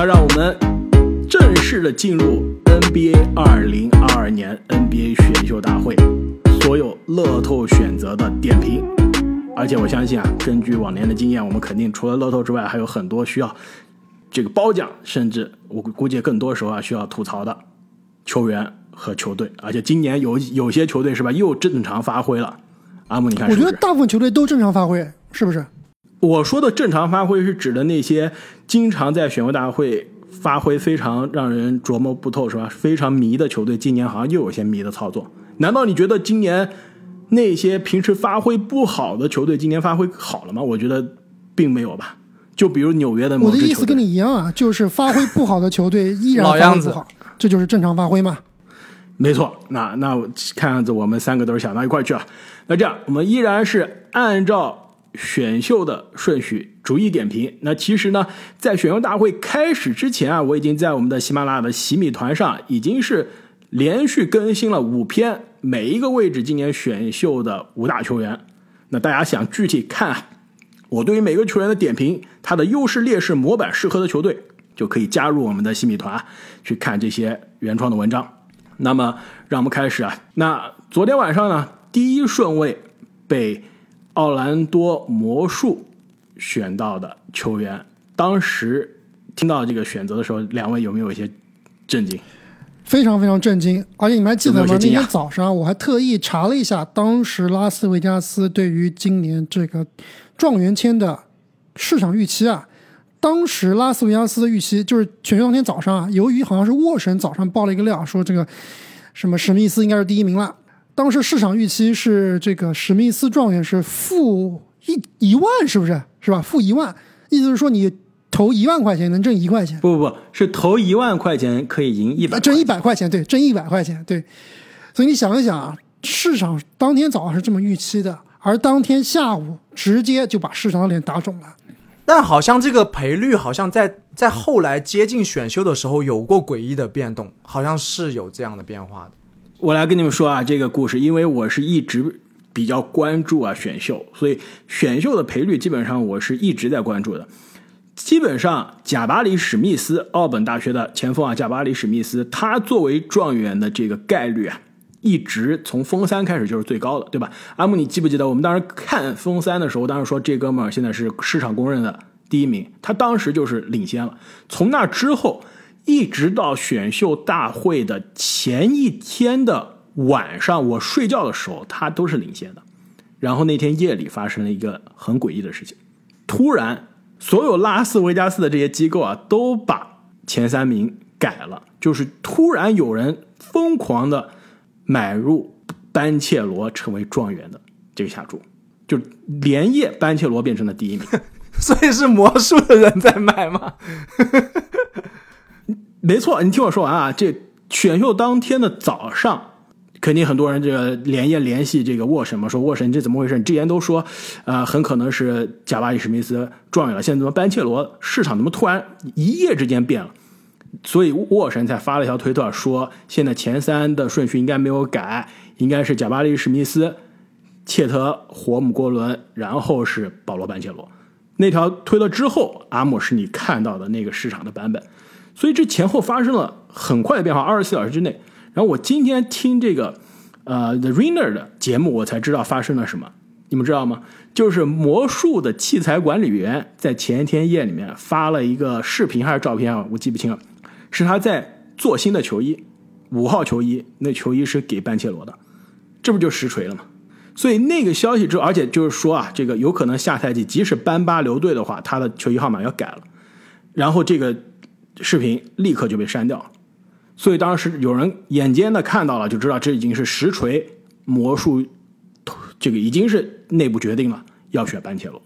那让我们正式的进入 NBA 二零二二年 NBA 选秀大会所有乐透选择的点评。而且我相信啊，根据往年的经验，我们肯定除了乐透之外，还有很多需要这个褒奖，甚至我估计更多时候啊需要吐槽的球员和球队。而且今年有有些球队是吧，又正常发挥了。阿木，你看是是？我觉得大部分球队都正常发挥，是不是？我说的正常发挥是指的那些经常在选秀大会发挥非常让人琢磨不透，是吧？非常迷的球队，今年好像又有些迷的操作。难道你觉得今年那些平时发挥不好的球队，今年发挥好了吗？我觉得并没有吧。就比如纽约的某我的支球队，意思跟你一样啊，就是发挥不好的球队依然老样子发挥不好，这就是正常发挥嘛。没错，那那看样子我们三个都是想到一块儿去了。那这样，我们依然是按照选秀的顺序逐一点评。那其实呢，在选秀大会开始之前啊，我已经在我们的喜马拉雅的喜米团上已经是连续更新了五篇每一个位置今年选秀的五大球员。那大家想具体看啊我对于每个球员的点评，他的优势、劣势、模板适合的球队，就可以加入我们的新米团去看这些原创的文章。那么，让我们开始啊。那昨天晚上呢，第一顺位被奥兰多魔术选到的球员，当时听到这个选择的时候，两位有没有一些震惊？非常非常震惊，而且你们还记得吗？那天早上我还特意查了一下，当时拉斯维加斯对于今年这个状元签的市场预期啊。当时拉斯维加斯的预期就是选秀当天早上啊，由于好像是沃神早上爆了一个料，说这个什么史密斯应该是第一名了。当时市场预期是这个史密斯状元是负一一万，是不是？是吧？负一万，意思是说你投一万块钱能挣一块钱。不不不，是投一万块钱可以赢一百，呃挣一百块钱，对，挣一百块钱，对。所以你想一想啊，市场当天早上是这么预期的，而当天下午直接就把市场的脸打肿了。但好像这个赔率好像在在后来接近选秀的时候有过诡异的变动，好像是有这样的变化的。我来跟你们说啊，这个故事，因为我是一直比较关注啊选秀，所以选秀的赔率基本上我是一直在关注的。基本上，贾巴里·史密斯，奥本大学的前锋啊，贾巴里·史密斯，他作为状元的这个概率啊，一直从封三开始就是最高的，对吧？阿木，你记不记得我们当时看封三的时候，当时说这哥们儿现在是市场公认的第一名，他当时就是领先了。从那之后，一直到选秀大会的前一天的晚上，我睡觉的时候，他都是领先的。然后那天夜里发生了一个很诡异的事情，突然所有拉斯维加斯的这些机构啊，都把前三名改了，就是突然有人疯狂的买入班切罗成为状元的这个下注，就连夜班切罗变成了第一名。所以是魔术的人在买吗？没错，你听我说完啊，这选秀当天的早上。肯定很多人这个连夜联系这个沃神嘛，说沃神这怎么回事？你之前都说，呃，很可能是贾巴里史密斯状元了，现在怎么班切罗市场怎么突然一夜之间变了？所以沃神才发了一条推特说，现在前三的顺序应该没有改，应该是贾巴里史密斯、切特霍姆郭伦，然后是保罗班切罗。那条推特之后，阿姆是你看到的那个市场的版本，所以这前后发生了很快的变化，二十四小时之内。然后我今天听这个呃 The Ringer 的节目，我才知道发生了什么。你们知道吗？就是魔术的器材管理员在前一天夜里面发了一个视频还是照片啊？我记不清了。是他在做新的球衣，五号球衣，那球衣是给班切罗的，这不就实锤了吗？所以那个消息之后，而且就是说啊，这个有可能下赛季即使班巴留队的话，他的球衣号码要改了。然后这个视频立刻就被删掉了。所以当时有人眼尖的看到了，就知道这已经是实锤，魔术这个已经是内部决定了要选班切罗，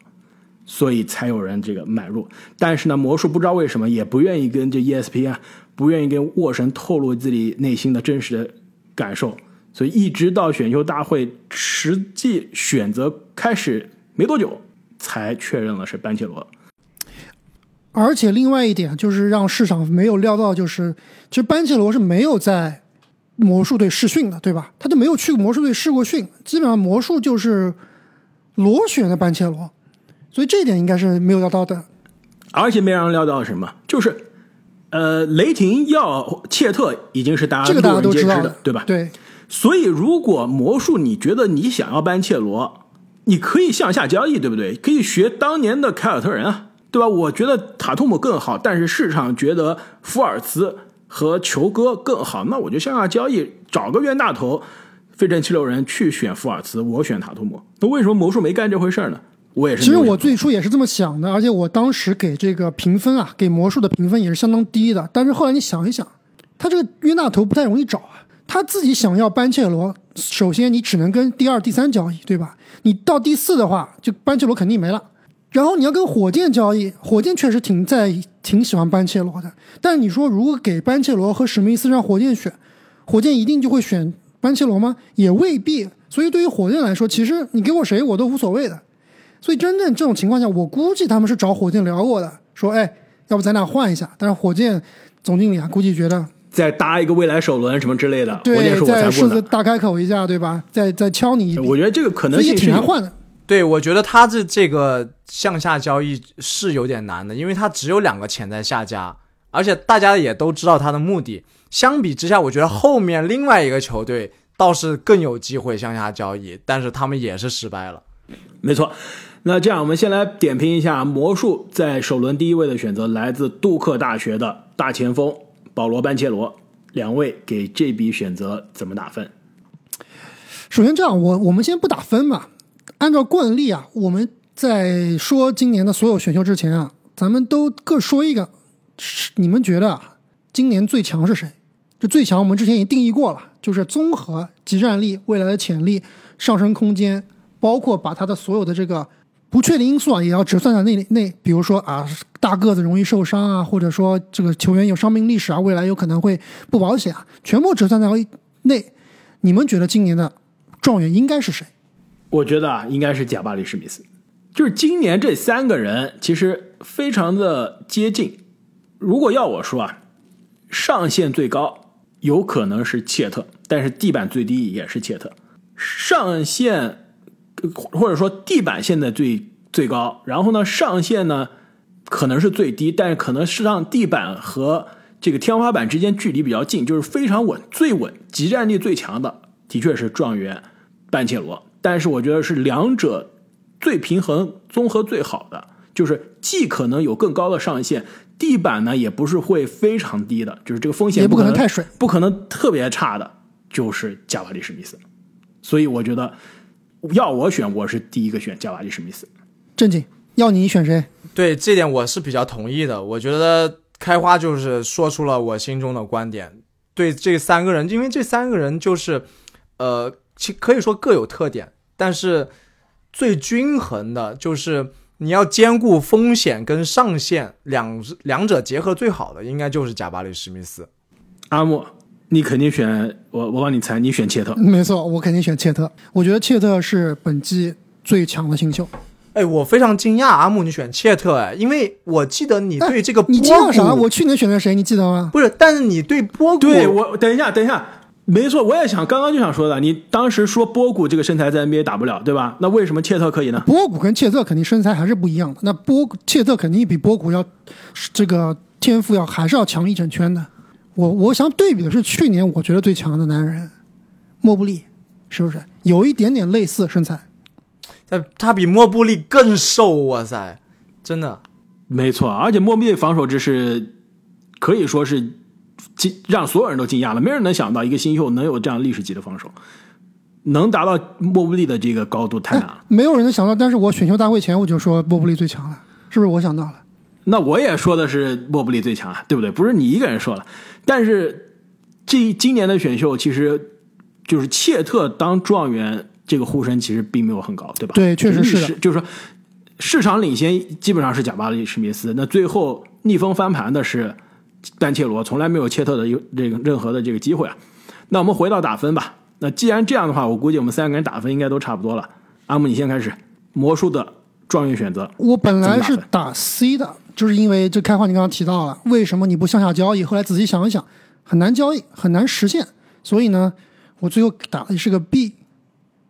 所以才有人这个买入。但是呢，魔术不知道为什么也不愿意跟这 ESPN 不愿意跟沃神透露自己内心的真实的感受，所以一直到选秀大会实际选择开始没多久，才确认了是班切罗。而且另外一点就是让市场没有料到，就是其实班切罗是没有在魔术队试训的，对吧？他就没有去魔术队试过训，基本上魔术就是螺旋的班切罗，所以这一点应该是没有料到的。而且没让人料到什么，就是呃，雷霆要切特已经是大家这个大家都知道的，，对吧？对，所以，如果魔术你觉得你想要班切罗，你可以向下交易，对不对？可以学当年的凯尔特人啊，对吧？我觉得塔图姆更好，但是市场觉得福尔茨和球哥更好，那我就向下交易，找个冤大头，费城七六人去选福尔茨，我选塔图姆。那为什么魔术没干这回事呢？我也是其实。我最初也是这么想的，而且我当时给这个评分啊，给魔术的评分也是相当低的。但是后来你想一想，他这个冤大头不太容易找啊。他自己想要班切罗，首先你只能跟第二、第三交易，对吧？你到第四的话，就班切罗肯定没了。然后你要跟火箭交易，火箭确实挺在挺喜欢班切罗的。但是你说如果给班切罗和史密斯让火箭选，火箭一定就会选班切罗吗？也未必。所以对于火箭来说，其实你给我谁我都无所谓的。所以真正这种情况下，我估计他们是找火箭聊过的，说，哎，要不咱俩换一下？但是火箭总经理啊，估计觉得，再搭一个未来首轮什么之类的，火对箭，说我才再。狮子大开口一下，对吧？再再敲你一笔，我觉得这个可能也性是挺难换的。对，我觉得他这这个向下交易是有点难的，因为他只有两个潜在下家，而且大家也都知道他的目的。相比之下，我觉得后面另外一个球队倒是更有机会向下交易，但是他们也是失败了。没错，那这样我们先来点评一下魔术在首轮第一位的选择，来自杜克大学的大前锋保罗·班切罗，两位给这笔选择怎么打分？首先这样，我我们先不打分嘛，按照惯例啊，我们在说今年的所有选秀之前啊，咱们都各说一个，是你们觉得，今年最强是谁？这最强我们之前已经定义过了，就是综合集战力、未来的潜力、上升空间，包括把他的所有的这个不确定因素啊，也要折算在内内。比如说啊，大个子容易受伤啊，或者说这个球员有伤病历史啊，未来有可能会不保险啊，全部折算在内。你们觉得今年的状元应该是谁？我觉得啊，应该是贾巴里·史密斯。就是今年这三个人其实非常的接近。如果要我说啊，上限最高有可能是切特，但是地板最低也是切特。上限或者说地板现在最最高，然后呢上限呢可能是最低，但是可能是让地板和这个天花板之间距离比较近，就是非常稳、最稳、集战力最强的，的确是状元班切罗。但是我觉得是两者最平衡、综合最好的，就是既可能有更高的上限，地板呢也不是会非常低的，就是这个风险也不可可能太水，不可能特别差的，就是加瓦利史密斯。所以我觉得要我选，我是第一个选加瓦利史密斯。正经，要你选谁？对这点我是比较同意的。我觉得开花就是说出了我心中的观点。对这三个人，因为这三个人就是，呃，其可以说各有特点，但是最均衡的就是你要兼顾风险跟上限两两者结合最好的，应该就是贾巴里史密斯。阿莫，你肯定选我，我帮你猜，你选切特。没错，我肯定选切特。我觉得切特是本季最强的新秀。哎，我非常惊讶，阿木你选切特，哎，因为我记得你对这个波你谷、惊讶啥？我去年选的谁？你记得吗？不是，但是你对波谷，对我，等一下，等一下，没错，我也想，刚刚就想说的，你当时说波古这个身材在 NBA 打不了，对吧？那为什么切特可以呢？波古跟切特肯定身材还是不一样的。那波切特肯定比波古要这个天赋要还是要强一整圈的。我我想对比的是去年我觉得最强的男人莫布利，是不是有一点点类似身材？他他比莫布利更瘦，哇塞，真的。没错，而且莫布利防守这是可以说是惊让所有人都惊讶了，没人能想到一个新秀能有这样历史级的防守，能达到莫布利的这个高度太难了。没有人能想到，但是我选秀大会前我就说莫布利最强了，是不是？我想到了。那我也说的是莫布利最强啊，对不对？不是你一个人说了，但是这今年的选秀其实就是切特当状元这个呼声其实并没有很高，对吧？对确实是的就是说市场领先基本上是贾巴里史密斯，那最后逆风翻盘的是丹切罗，从来没有切特的有这个任何的这个机会啊。那我们回到打分吧。那既然这样的话，我估计我们三个人打分应该都差不多了。阿木，你先开始，魔术的状元选择。我本来是打 C 的，就是因为这开话你刚刚提到了，为什么你不向下交易？后来仔细想一想，很难交易，很难实现，所以呢，我最后打的是个 B，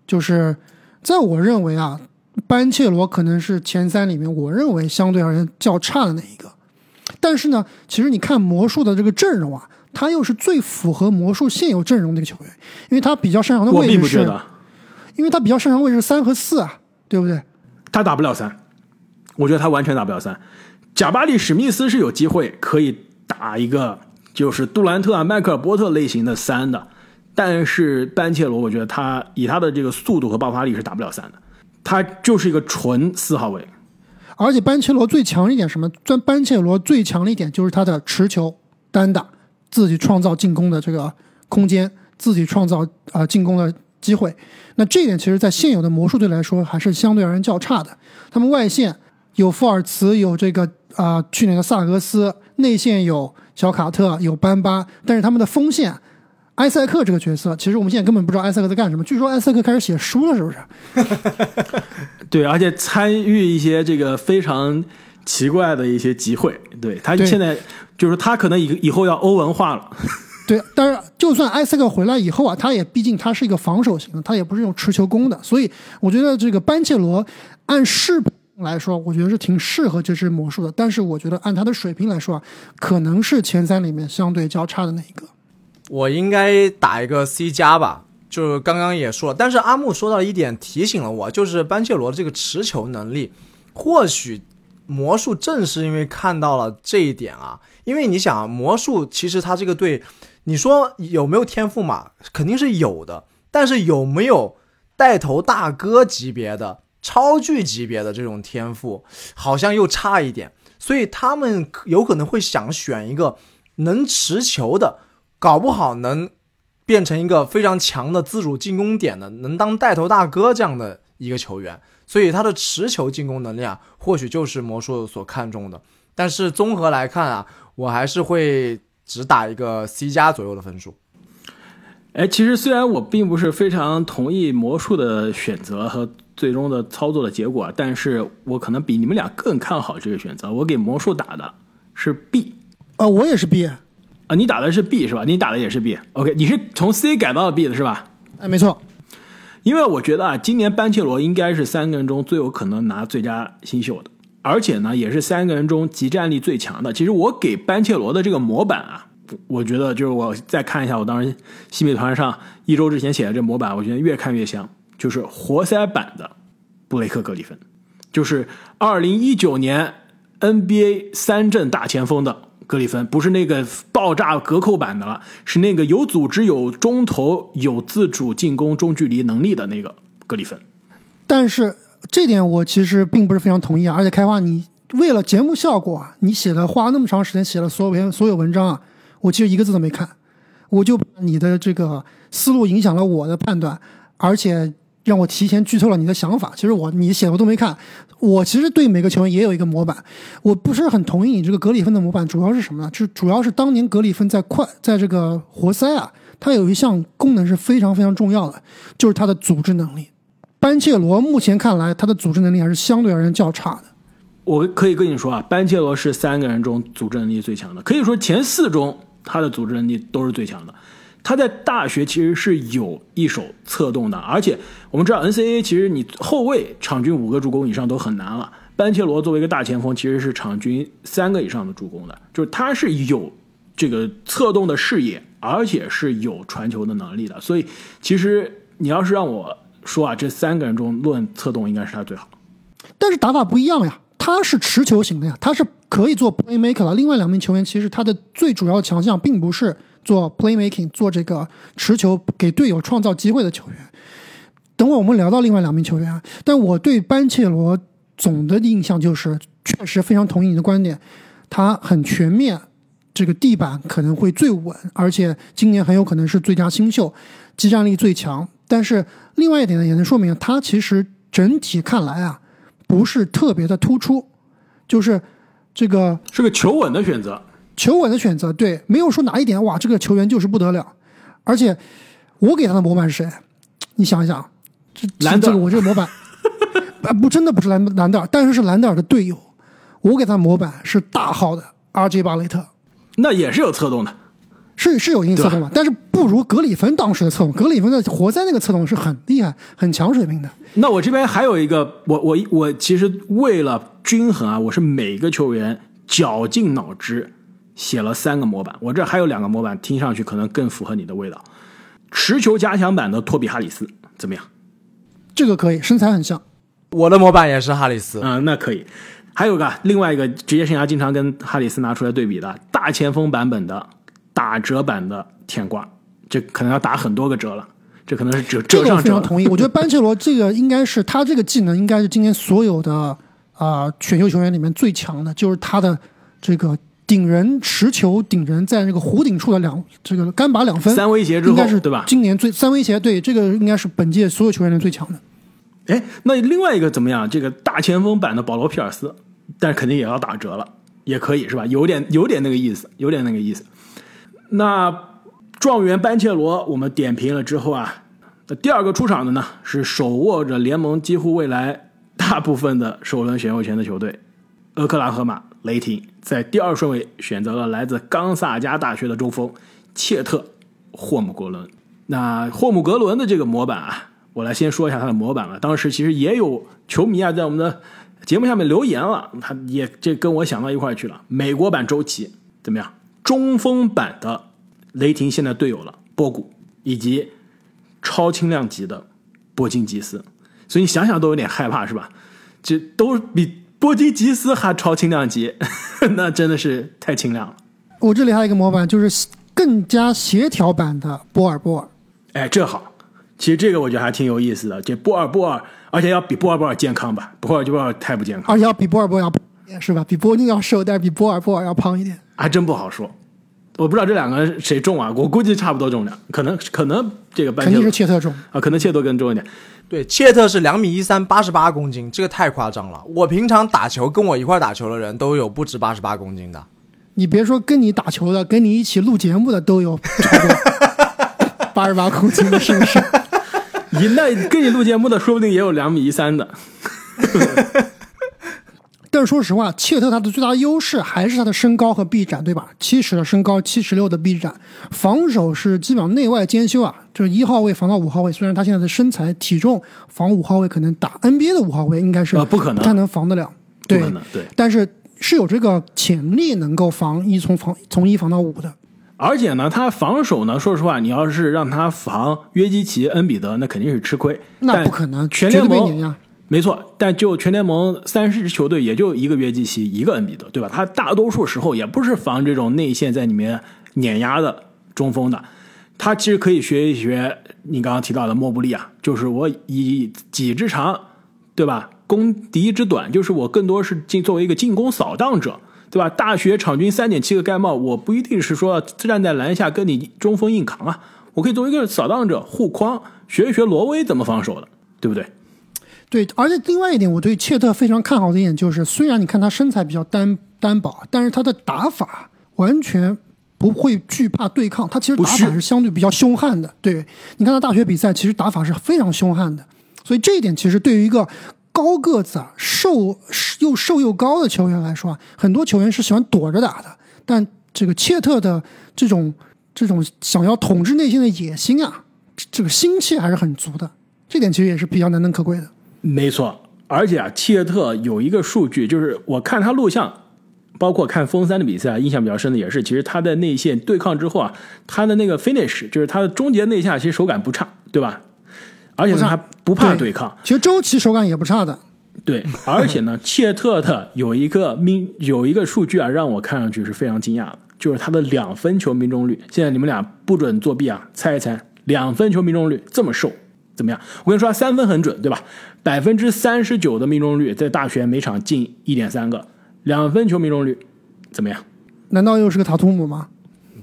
就是在我认为啊，班切罗可能是前三里面我认为相对而言较差的那一个，但是呢，其实你看魔术的这个阵容啊，他又是最符合魔术现有阵容的一个球员，因为他比较擅长的位置是，并不觉得因为他比较擅长位置是三和四啊，对不对？他打不了三，我觉得他完全打不了三。贾巴里史密斯是有机会可以打一个就是杜兰特啊、迈克尔波特类型的三的，但是班切罗，我觉得他以他的这个速度和爆发力是打不了三的，他就是一个纯四号位。而且班切罗最强一点什么？班班切罗最强的一点就是他的持球单打，自己创造进攻的这个空间，自己创造啊、进攻的机会。那这一点其实，在现有的魔术队来说，还是相对而言较差的。他们外线有富尔茨，有这个啊、去年的萨格斯，内线有小卡特，有班巴，但是他们的锋线。埃塞克这个角色，其实我们现在根本不知道埃塞克在干什么。据说埃塞克开始写书了，是不是？对，而且参与一些这个非常奇怪的一些集会。对他对现在就是他可能以以后要欧文化了。对，但是就算埃塞克回来以后啊，他也毕竟他是一个防守型的，他也不是用持球攻的，所以我觉得这个班切罗按适配来说，我觉得是挺适合这支魔术的。但是我觉得按他的水平来说啊，可能是前三里面相对较差的那一个。我应该打一个 C 加吧，就是刚刚也说了，但是阿木说到一点提醒了我，就是班切罗的这个持球能力，或许魔术正是因为看到了这一点啊，因为你想魔术其实他这个队，你说有没有天赋嘛？肯定是有的，但是有没有带头大哥级别的、超巨级别的这种天赋，好像又差一点，所以他们有可能会想选一个能持球的。搞不好能变成一个非常强的自主进攻点的，能当带头大哥这样的一个球员，所以他的持球进攻能力啊，或许就是魔术所看重的。但是综合来看啊，我还是会只打一个 C 加左右的分数。哎，其实虽然我并不是非常同意魔术的选择和最终的操作的结果，但是我可能比你们俩更看好这个选择。我给魔术打的是 B 呃，我也是 B，啊，你打的是 B 是吧？你打的也是 B。OK，你是从 C 改到了 B 的是吧？哎，没错，因为我觉得啊，今年班切罗应该是三个人中最有可能拿最佳新秀的，而且呢，也是三个人中集战力最强的。其实我给班切罗的这个模板啊，我觉得就是我再看一下我当时新美团上一周之前写的这模板，我觉得越看越像，就是活塞版的布雷克格里芬，就是二零一九年 NBA 三阵大前锋的格里芬，不是那个爆炸隔扣版的了，是那个有组织、有中投、有自主进攻中距离能力的那个格里芬。但是这点我其实并不是非常同意啊。而且开花，你为了节目效果啊，你写了花那么长时间写了所有篇所有文章啊，我其实一个字都没看，我就把你的这个思路影响了我的判断，而且让我提前剧透了你的想法。其实我你写的我都没看，我其实对每个球员也有一个模板，我不是很同意你这个格里芬的模板，主要是什么呢？是主要是当年格里芬在快在这个活塞啊，他有一项功能是非常非常重要的，就是他的组织能力。班切罗目前看来，他的组织能力还是相对而言较差的。我可以跟你说啊，班切罗是三个人中组织能力最强的，可以说前四中他的组织能力都是最强的。他在大学其实是有一手策动的，而且我们知道 NCAA 其实你后卫场均五个助攻以上都很难了。班切罗作为一个大前锋，其实是场均三个以上的助攻的，就是他是有这个策动的视野，而且是有传球的能力的。所以其实你要是让我说啊，这三个人中论策动，应该是他最好。但是打法不一样呀，他是持球型的呀，他是可以做 playmaker 的。另外两名球员其实他的最主要强项并不是做 playmaking，做这个持球给队友创造机会的球员。等会儿我们聊到另外两名球员啊，但我对班切罗总的印象就是，确实非常同意你的观点，他很全面，这个地板可能会最稳，而且今年很有可能是最佳新秀，激战力最强。但是另外一点呢，也能说明他其实整体看来啊，不是特别的突出，就是这个是个求稳的选择。求稳的选择，对，没有说哪一点哇，这个球员就是不得了。而且我给他的模板是谁？你想一想，这兰德尔这个我这个模板，啊 不，真的不是兰兰德尔，但是是兰德尔的队友。我给他模板是大号的 RJ 巴雷特，那也是有策动的。是是有一定策动的，但是不如格里芬当时的策动。格里芬的活塞那个策动是很厉害、很强水平的。那我这边还有一个，我我我其实为了均衡啊，我是每个球员绞尽脑汁写了三个模板。我这还有两个模板，听上去可能更符合你的味道。持球加强版的托比哈里斯怎么样？这个可以，身材很像。我的模板也是哈里斯，嗯，那可以。还有个另外一个职业生涯经常跟哈里斯拿出来对比的大前锋版本的打折版的舔瓜，这可能要打很多个折了。这可能是折折上折了。非常同意。我觉得班切罗这个应该是他这个技能应该是今年所有的啊、选秀球员里面最强的，就是他的这个顶人持球顶人在那个弧顶处的两这个干拔两分，三威胁之后应该是对吧今年最三威胁，对这个应该是本届所有球员里最强的。哎，那另外一个怎么样？这个大前锋版的保罗·皮尔斯，但是肯定也要打折了，也可以是吧？有点有点那个意思，有点那个意思。那状元班切罗我们点评了之后啊，那第二个出场的呢是手握着联盟几乎未来大部分的首轮选秀权的球队俄克拉荷马雷霆，在第二顺位选择了来自冈萨加大学的中锋切特霍姆格伦。那霍姆格伦的这个模板啊，我来先说一下他的模板了。当时其实也有球迷啊在我们的节目下面留言了，他也这跟我想到一块去了。美国版周琦怎么样？中锋版的雷霆现在队友了波古以及超轻量级的波金吉斯，所以你想想都有点害怕是吧？这都比波金吉斯还超轻量级，那真的是太轻量了。我这里还有一个模板，就是更加协调版的波尔波尔。哎，这好，其实这个我觉得还挺有意思的。这波尔波尔，而且要比波尔波尔健康吧？波尔波尔太不健康，而且要比波尔波尔要是吧？比波尼要瘦，但是比波尔波尔要胖一点。还真不好说。我不知道这两个谁重啊？我估计差不多重量，可能可能这个半肯定是切特重。啊，可能切多更重一点。对，切特是两米一三，八十八公斤，这个太夸张了。我平常打球跟我一块打球的人都有不止八十八公斤的。你别说跟你打球的，跟你一起录节目的都有 八十八公斤的，是不是？你那跟你录节目的，说不定也有两米一三的。但是说实话，切特他的最大优势还是他的身高和臂展，对吧？七十的身高，七十六的臂展，防守是基本上内外兼修啊。就是一号位防到五号位，虽然他现在的身材体重防五号位可能打 NBA 的五号位应该是呃不可能他能防得了，对对。但是是有这个潜力能够防一从防从一防到五的。而且呢，他防守呢，说实话，你要是让他防约基奇、恩比德，那肯定是吃亏。那不可能，全绝联盟。没错，但就全联盟三十支球队，也就一个约基奇，一个恩比德，对吧？他大多数时候也不是防这种内线在里面碾压的中锋的，他其实可以学一学你刚刚提到的莫布利啊，就是我以己之长，对吧？攻敌之短，就是我更多是进作为一个进攻扫荡者，对吧？大学场均三点七个盖帽，我不一定是说站在篮下跟你中锋硬扛啊，我可以作为一个扫荡者护框，学一学罗威怎么防守的，对不对？对，而且另外一点，我对切特非常看好的一点就是，虽然你看他身材比较单单薄，但是他的打法完全不会惧怕对抗，他其实打法是相对比较凶悍的。对，你看他大学比赛，其实打法是非常凶悍的，所以这一点其实对于一个高个子、啊、瘦又瘦又高的球员来说啊，很多球员是喜欢躲着打的，但这个切特的这种这种想要统治内心的野心啊，这这个心气还是很足的，这点其实也是比较难能可贵的。没错，而且啊，切特有一个数据，就是我看他录像，包括看封三的比赛，印象比较深的也是，其实他在内线对抗之后啊，他的那个 finish，就是他的终结内下，其实手感不差，对吧？而且他还不怕对对抗，其实周琦手感也不差的，对，而且呢，切特的有一个命有一个数据啊，让我看上去是非常惊讶的，就是他的两分球命中率。现在你们俩不准作弊啊，猜一猜，两分球命中率这么瘦，怎么样？我跟你说，他三分很准，对吧？百分之三十九的命中率，在大学每场进一点三个，两分球命中率怎么样？难道又是个塔图姆吗？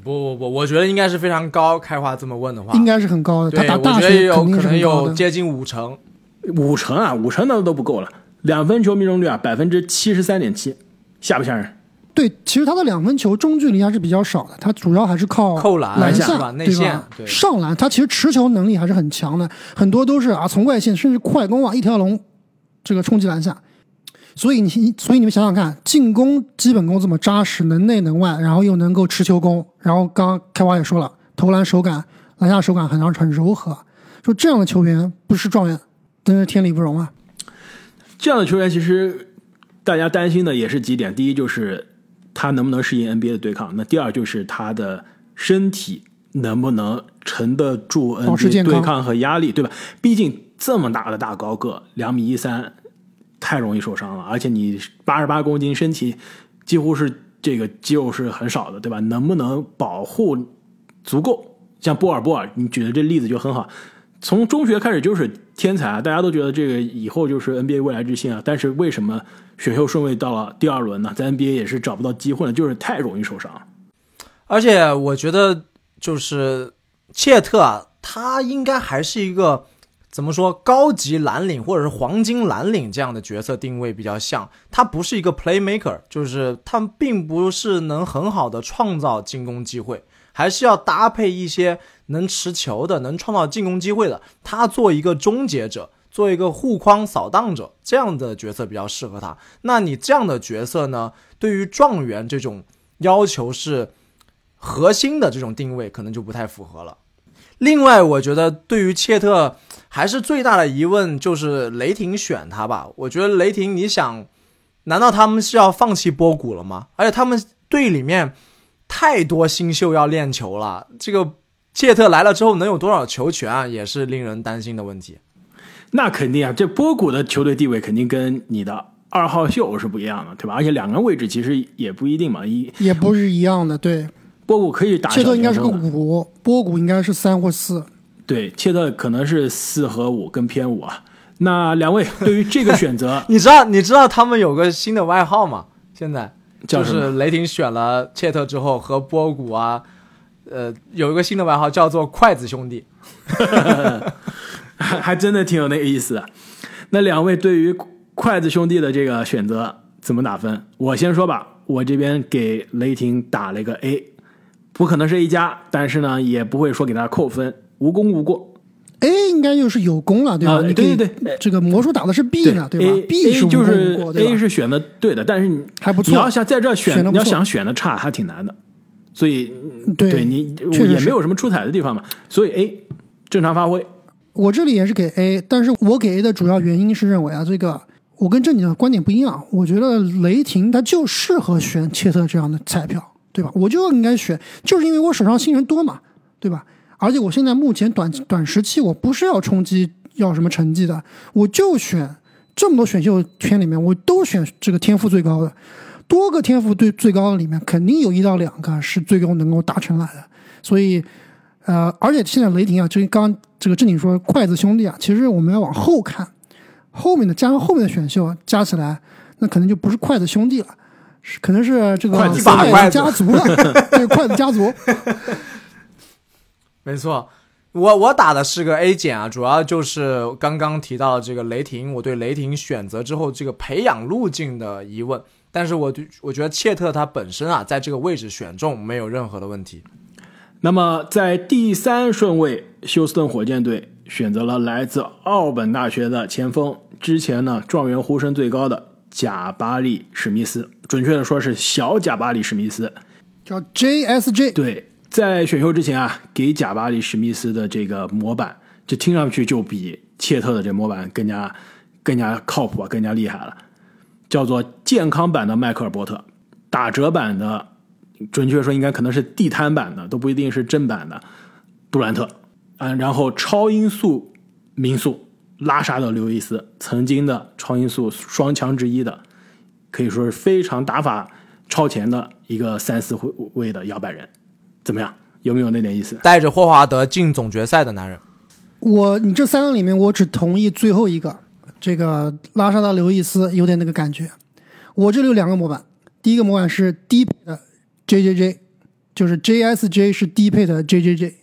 不不不，我觉得应该是非常高。开花这么问的话，应该是很高的，他对，打大我觉得有学肯定可能。有接近五成。五成啊，五成那都不够了，两分球命中率啊，百分之七十三点七，吓不吓人？对，其实他的两分球中距离还是比较少的，他主要还是靠扣篮篮下是吧内对线上篮他其实持球能力还是很强的，很多都是啊从外线甚至快攻啊一条龙这个冲击篮下。所以你所以你们想想看，进攻基本功这么扎实，能内能外，然后又能够持球攻，然后刚刚开华也说了，投篮手感、篮下手感很很柔和，说这样的球员不是状元，真是天理不容啊！这样的球员，其实大家担心的也是几点。第一，就是他能不能适应 NBA 的对抗，那第二就是他的身体能不能承得住 NBA 对抗和压力，对吧？毕竟这么大的大高个，两米一三，太容易受伤了，而且你八十八公斤，身体几乎是这个肌肉是很少的，对吧？能不能保护足够？像波尔波尔，你举的这例子就很好。从中学开始就是天才啊，大家都觉得这个以后就是 NBA 未来之星啊。但是为什么选秀顺位到了第二轮呢？在 NBA 也是找不到机会了，就是太容易受伤。而且我觉得就是切特啊，他应该还是一个怎么说高级蓝领或者是黄金蓝领这样的角色定位比较像，他不是一个 playmaker，就是他并不是能很好的创造进攻机会。还是要搭配一些能持球的、能创造进攻机会的，他做一个终结者，做一个护框扫荡者，这样的角色比较适合他。那你这样的角色呢，对于状元这种要求是核心的这种定位，可能就不太符合了。另外，我觉得对于切特还是最大的疑问就是雷霆选他吧。我觉得雷霆，你想，难道他们是要放弃波谷了吗？而且他们队里面。太多新秀要练球了，这个切特来了之后能有多少球权啊，也是令人担心的问题。那肯定啊，这波谷的球队地位肯定跟你的二号秀是不一样的，对吧？而且两个位置其实也不一定嘛，一也不是一样的。对，波谷可以打切特应该是个五，波谷应该是三或四。对，切特可能是四和五跟偏五啊。那两位对于这个选择，你知道你知道他们有个新的外号吗？现在？就是雷霆选了切特之后，和波谷啊，呃，有一个新的外号叫做“筷子兄弟”，还真的挺有那个意思的。那两位对于筷子兄弟的这个选择怎么打分？我先说吧，我这边给雷霆打了一个 A，不可能是 A 加，但是呢，也不会说给他扣分，无功无过。A 应该就是有功了，对吧？对对对，这个魔术打的是 B 呢，对吧？B 是就是 A 是选的对的，但是你还不错。你要想在这选，你要想选的差还挺难的，所以对你也没有什么出彩的地方嘛。所以 A 正常发挥。我这里也是给 A，但是我给 A 的主要原因是认为啊，这个我跟正经的观点不一样。我觉得雷霆他就适合选切特这样的彩票，对吧？我就应该选，就是因为我手上新人多嘛，对吧？而且我现在目前短短时期我不是要冲击要什么成绩的，我就选这么多选秀圈里面，我都选这个天赋最高的，多个天赋最最高的里面，肯定有一到两个是最终能够达成来的。所以，呃，而且现在雷霆啊，就刚这个正经说筷子兄弟啊，其实我们要往后看，后面的加上后面的选秀加起来，那可能就不是筷子兄弟了，是可能是这个筷子家族了，对筷子家族。没错，我我打的是个 A 减啊，主要就是刚刚提到的这个雷霆，我对雷霆选择之后这个培养路径的疑问。但是我对我觉得切特他本身啊，在这个位置选中没有任何的问题。那么在第三顺位，休斯顿火箭队选择了来自奥本大学的前锋，之前呢状元呼声最高的贾巴利史密斯，准确的说是小贾巴利史密斯，叫 JSJ，对。在选秀之前啊，给贾巴里史密斯的这个模板，这听上去就比切特的这模板更加更加靠谱啊，更加厉害了。叫做健康版的迈克尔波特，打折版的，准确说应该可能是地摊版的，都不一定是正版的杜兰特。嗯，然后超音速民宿拉沙的刘易斯，曾经的超音速双强之一的，可以说是非常打法超前的一个三四位的摇摆人。怎么样？有没有那点意思？带着霍华德进总决赛的男人，我你这三个里面，我只同意最后一个，这个拉沙德刘易斯有点那个感觉。我这里有两个模板，第一个模板是低配的 J J J，就是 J S J 是低配的 J J J，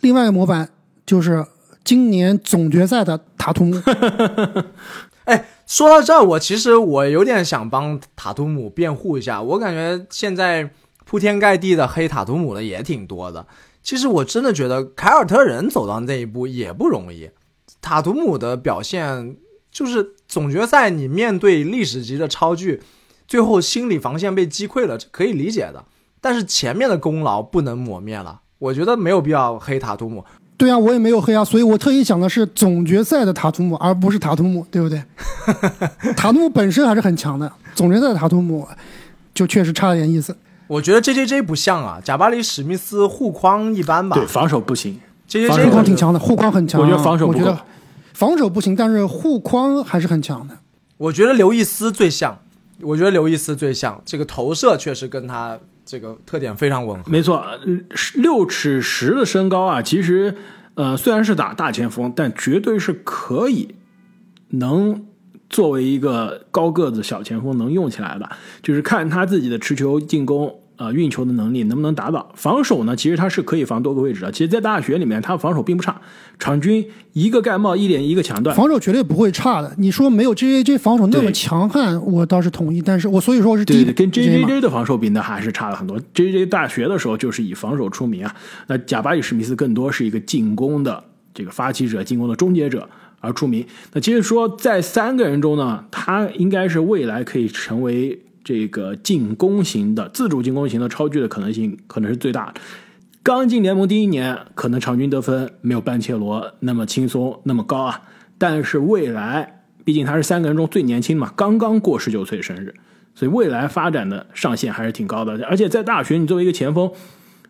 另外一个模板就是今年总决赛的塔图姆。哎，说到这，我其实我有点想帮塔图姆辩护一下，我感觉现在。铺天盖地的黑塔图姆的也挺多的。其实我真的觉得凯尔特人走到那一步也不容易。塔图姆的表现就是总决赛你面对历史级的超巨，最后心理防线被击溃了，可以理解的。但是前面的功劳不能抹灭了，我觉得没有必要黑塔图姆。对啊，我也没有黑啊，所以我特意讲的是总决赛的塔图姆，而不是塔图姆，对不对？塔图姆本身还是很强的，总决赛的塔图姆。就确实差了点意思。我觉得 J J J 不像啊，贾巴里史密斯护框一般吧对，防守不行。，J J J 护框挺强的，护框很强啊。我觉得防守不够我觉得防守不行，但是护框还是很强的。我觉得刘易斯最像，我觉得刘易斯最像，这个投射确实跟他这个特点非常吻合。没错，呃六尺十的身高啊，其实呃虽然是打大前锋，但绝对是可以能作为一个高个子小前锋能用起来的，就是看他自己的持球、进攻。呃，运球的能力能不能达到？防守呢？其实他是可以防多个位置的。其实，在大学里面，他防守并不差。场均一个盖帽，一点一个抢断，防守绝对不会差的。你说没有 J J J 防守那么强悍，我倒是同意。但是我所以说我是对对，跟 J J J 的防守比，那还是差了很多。J J 大学的时候就是以防守出名啊，那贾巴里史密斯更多是一个进攻的这个发起者、进攻的终结者而出名。那其实说在三个人中呢，他应该是未来可以成为这个进攻型的自主进攻型的超巨的可能性，可能是最大的。刚进联盟第一年，可能场均得分没有班切罗那么轻松、那么高啊。但是未来，毕竟他是三个人中最年轻的嘛，刚刚过十九岁生日，所以未来发展的上限还是挺高的。而且在大学，你作为一个前锋，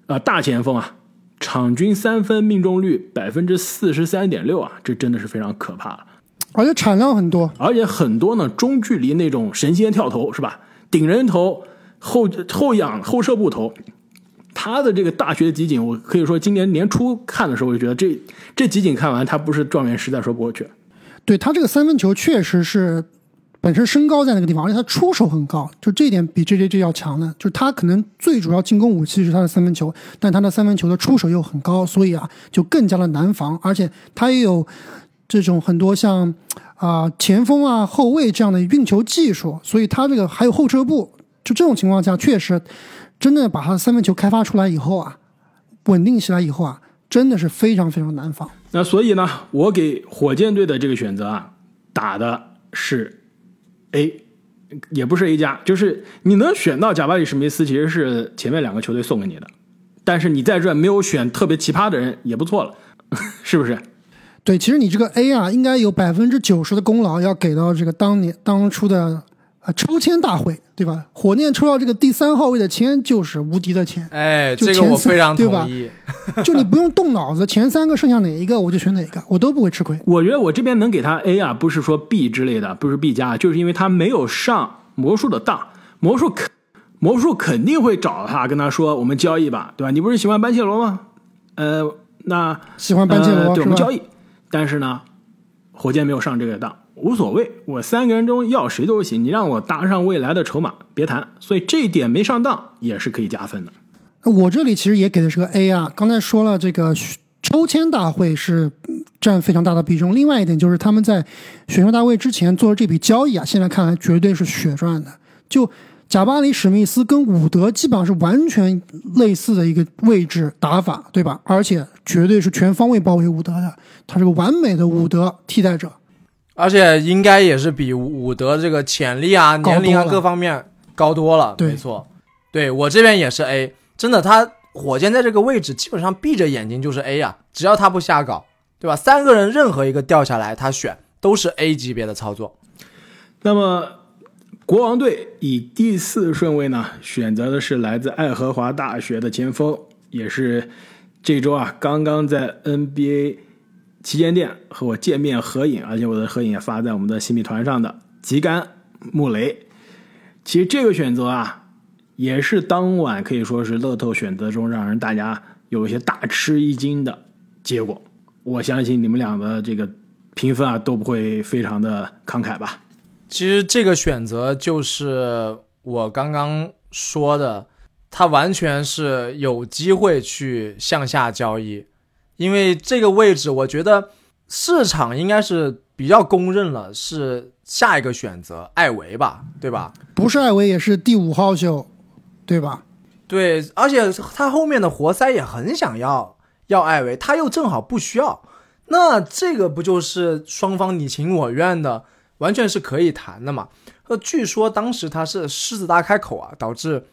啊、大前锋啊，场均三分命中率百分之四十三点六啊，这真的是非常可怕了。而且产量很多。而且很多呢，中距离那种神仙跳投是吧？顶人头、后后仰、后撤步投，他的这个大学集锦，我可以说今年年初看的时候，我就觉得这这集锦看完，他不是状元实在说不过去。对他这个三分球确实是本身身高在那个地方，而且他出手很高，就这点比 J J J 要强的。就是他可能最主要进攻武器是他的三分球，但他的三分球的出手又很高，所以啊就更加的难防，而且他也有这种很多像啊、前锋啊后卫这样的运球技术，所以他这个还有后撤步，就这种情况下，确实真的把他的三分球开发出来以后啊，稳定起来以后啊，真的是非常非常难防。那所以呢，我给火箭队的这个选择啊，打的是 A，也不是 A 加，就是你能选到贾巴里史密斯，其实是前面两个球队送给你的，但是你在这没有选特别奇葩的人也不错了，是不是？对，其实你这个 A 啊，应该有百分之九十的功劳要给到这个当年当初的呃抽签大会，对吧？火箭抽到这个第三号位的签就是无敌的签，哎，这个就前三我非常对吧同意。就你不用动脑子，前三个剩下哪一个我就选哪个，我都不会吃亏。我觉得我这边能给他 A 啊，不是说 B 之类的，不是 B 加，就是因为他没有上魔术的当，魔术肯魔术肯定会找他跟他说，我们交易吧，对吧？你不是喜欢班切罗吗？呃，那喜欢班切罗、呃、对，我是吧们交？易，但是呢，火箭没有上这个当，无所谓，我三个人中要谁都行，你让我搭上未来的筹码，别谈。所以这一点没上当也是可以加分的。我这里其实也给的是个 A 啊。刚才说了，这个抽签大会是占非常大的比重。另外一点就是他们在选秀大会之前做的这笔交易啊，现在看来绝对是血赚的。就贾巴里史密斯跟伍德基本上是完全类似的一个位置打法，对吧？而且绝对是全方位包围伍德的，他是个完美的伍德替代者。而且应该也是比伍德这个潜力啊、年龄啊各方面高多了。对没错，对我这边也是 A，真的，他火箭在这个位置基本上闭着眼睛就是 A 啊，只要他不瞎搞，对吧？三个人任何一个掉下来，他选都是 A 级别的操作。那么，国王队以第四顺位呢，选择的是来自爱荷华大学的前锋，也是这周啊刚刚在 NBA 旗舰店和我见面合影，而且我的合影也发在我们的新米团上的吉甘穆雷。其实这个选择啊，也是当晚可以说是乐透选择中让人大家有一些大吃一惊的结果。我相信你们俩的这个评分啊都不会非常的慷慨吧？其实这个选择就是我刚刚说的，他完全是有机会去向下交易，因为这个位置我觉得市场应该是比较公认了，是下一个选择艾维吧，对吧？不是艾维也是第五号秀，对吧？对，而且他后面的活塞也很想要要艾维，他又正好不需要，那这个不就是双方你情我愿的，完全是可以谈的嘛？呃，据说当时他是狮子大开口啊，导致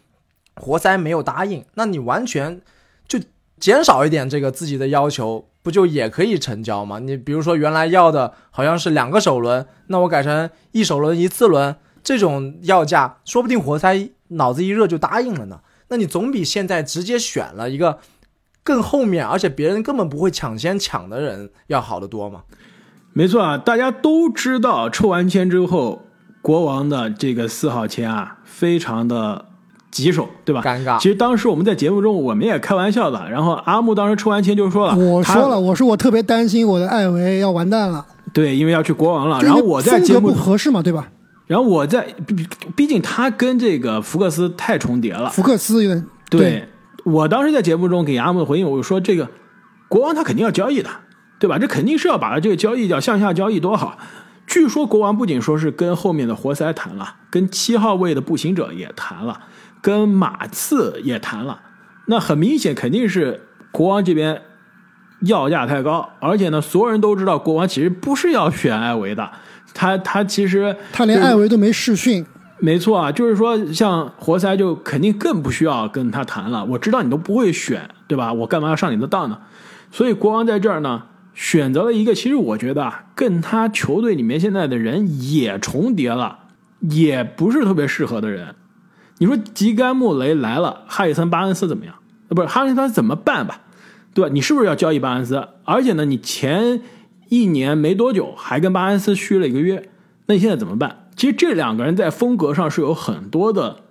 活塞没有答应，那你完全就减少一点这个自己的要求，不就也可以成交吗？你比如说原来要的好像是两个首轮，那我改成一首轮一次轮，这种要价，说不定活塞脑子一热就答应了呢？那你总比现在直接选了一个更后面，而且别人根本不会抢先抢的人要好得多嘛？没错啊，大家都知道抽完签之后，国王的这个四号签啊，非常的棘手，对吧？尴尬其实当时我们在节目中我们也开玩笑的，然后阿木当时抽完签就说了，我说了，我说我特别担心我的艾维要完蛋了，对，因为要去国王了。然后我在节目不，合适嘛，对吧？然后我在，毕毕竟他跟这个福克斯太重叠了，福克斯有点对我当时在节目中给阿木的回应，我就说这个国王他肯定要交易的，对吧？这肯定是要把这个交易要向下交易多好。据说国王不仅说是跟后面的活塞谈了，跟七号位的步行者也谈了，跟马刺也谈了。那很明显肯定是国王这边要价太高，而且呢，所有人都知道国王其实不是要选艾维的，他他其实他连艾维都没试训，没错啊，就是说像活塞就肯定更不需要跟他谈了。我知道你都不会选，对吧？我干嘛要上你的当呢？所以国王在这儿呢，选择了一个其实我觉得啊，跟他球队里面现在的人也重叠了，也不是特别适合的人。你说吉甘穆雷来了，哈里森巴恩斯怎么样？呃，不是哈里森巴恩斯怎么办吧？对吧？你是不是要交易巴恩斯？而且呢，你前一年没多久还跟巴恩斯续了一个约，那你现在怎么办？其实这两个人在风格上是有很多的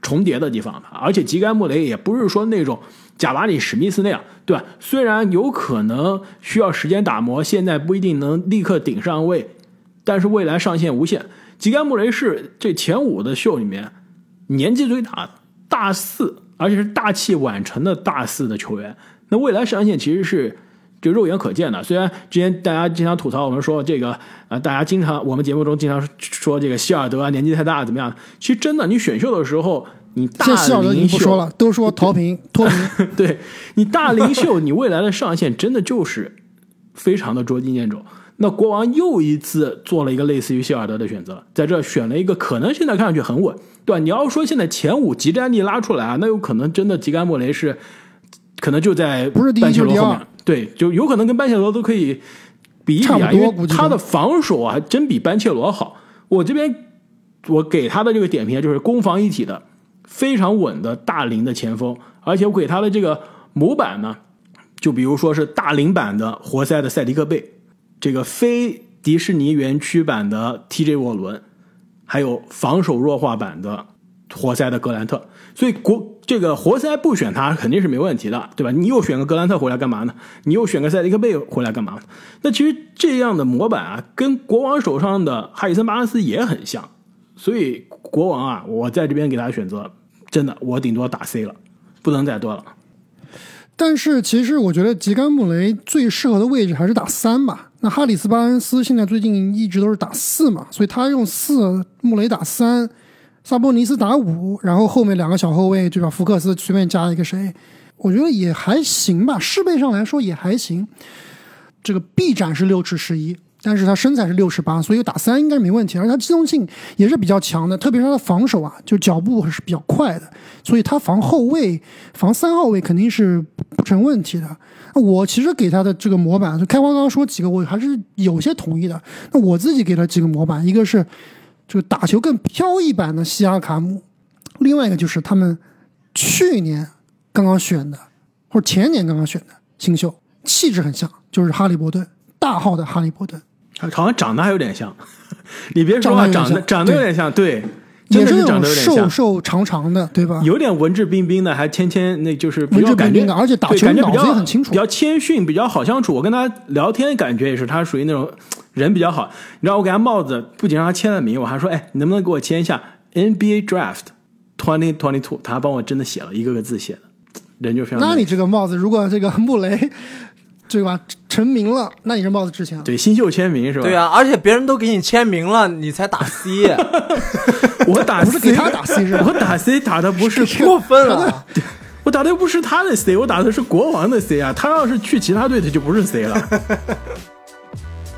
重叠的地方的，而且吉甘穆雷也不是说那种贾巴里史密斯那样，对吧？虽然有可能需要时间打磨，现在不一定能立刻顶上位，但是未来上限无限。吉甘穆雷是这前五的秀里面年纪最大的大四，而且是大器晚成的大四的球员。那未来上限其实是就肉眼可见的。虽然之前大家经常吐槽我们说这个，呃，大家经常我们节目中经常说这个希尔德啊年纪太大怎么样？其实真的，你选秀的时候，你大现在希尔德已龄秀经不说了，都说陶平脱贫，对 你大龄秀，你未来的上限真的就是非常的捉襟见肘。那国王又一次做了一个类似于希尔德的选择，在这选了一个可能现在看上去很稳，对吧？你要说现在前五集战力拉出来啊，那有可能真的吉甘莫雷是可能就在不是第一班切罗后面，对，就有可能跟班切罗都可以比一比啊，因为他的防守啊，还真比班切罗好。我这边我给他的这个点评啊就是攻防一体的，非常稳的大龄的前锋，而且我给他的这个模板呢，就比如说是大龄版的活塞的塞迪克贝，这个非迪士尼园区版的 TJ 沃伦，还有防守弱化版的活塞的格兰特，所以国这个活塞不选他肯定是没问题的，对吧？你又选个格兰特回来干嘛呢？你又选个塞迪克贝回来干嘛？那其实这样的模板啊，跟国王手上的哈里森巴恩斯也很像，所以国王啊，我在这边给他选择，真的我顶多打 C 了，不能再多了。但是其实我觉得吉甘穆雷最适合的位置还是打三吧。那哈里斯巴恩斯现在最近一直都是打四嘛，所以他用四，穆雷打三，萨博尼斯打五，然后后面两个小后卫对吧？福克斯随便加一个谁，我觉得也还行吧，适配上来说也还行。这个臂展是六尺十一，但是他身材是六十八，所以打三应该是没问题。而他机动性也是比较强的，特别是他的防守啊，就脚步还是比较快的，所以他防后卫、防三号位肯定是不成问题的。那我其实给他的这个模板，就开花刚刚说几个，我还是有些同意的。那我自己给了几个模板，一个是这个打球更飘逸版的西亚卡姆，另外一个就是他们去年刚刚选的，或者前年刚刚选的新秀，气质很像，就是哈利波顿，大号的哈利波顿，好像长得还有点像，你别说话，长得长得有点像对，真的是也是那种长得有点像，瘦瘦长长的，对吧？有点文质彬彬的，还谦谦，那就是比文较感觉质彬彬的，而且打球感觉比较很清楚比。较谦逊，比较好相处。我跟他聊天，感觉也是他属于那种人比较好。你知道我给他帽子，不仅让他签了名，我还说，哎，你能不能给我签一下 NBA Draft Twenty Twenty Two？他还帮我真的写了一个个字写的，人就非常那你这个帽子，如果这个穆雷，对吧，成名了，那你这帽子值钱了。对新秀签名是吧？对啊，而且别人都给你签名了，你才打 C，我打 不是给他打 C 是吧我打 C 打的不是 过分了。我打的又不是他的 C，我打的是国王的 C 啊！他要是去其他队，他就不是 C 了。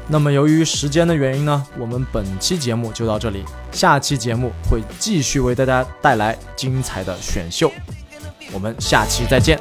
那么由于时间的原因呢，我们本期节目就到这里，下期节目会继续为大家带来精彩的选秀，我们下期再见。